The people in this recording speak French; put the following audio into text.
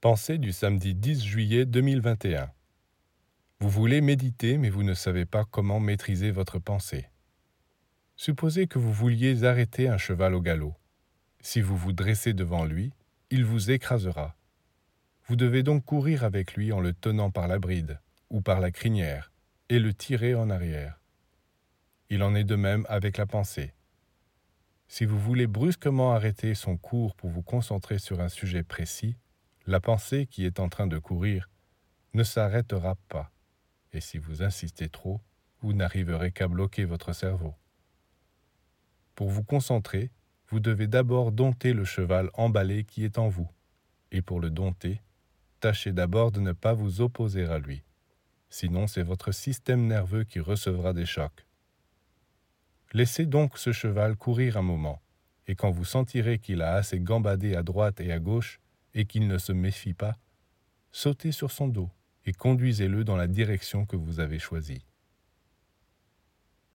Pensée du samedi 10 juillet 2021. Vous voulez méditer mais vous ne savez pas comment maîtriser votre pensée. Supposez que vous vouliez arrêter un cheval au galop. Si vous vous dressez devant lui, il vous écrasera. Vous devez donc courir avec lui en le tenant par la bride ou par la crinière et le tirer en arrière. Il en est de même avec la pensée. Si vous voulez brusquement arrêter son cours pour vous concentrer sur un sujet précis, la pensée qui est en train de courir ne s'arrêtera pas, et si vous insistez trop, vous n'arriverez qu'à bloquer votre cerveau. Pour vous concentrer, vous devez d'abord dompter le cheval emballé qui est en vous, et pour le dompter, tâchez d'abord de ne pas vous opposer à lui, sinon c'est votre système nerveux qui recevra des chocs. Laissez donc ce cheval courir un moment, et quand vous sentirez qu'il a assez gambadé à droite et à gauche, et qu'il ne se méfie pas, sautez sur son dos et conduisez-le dans la direction que vous avez choisie.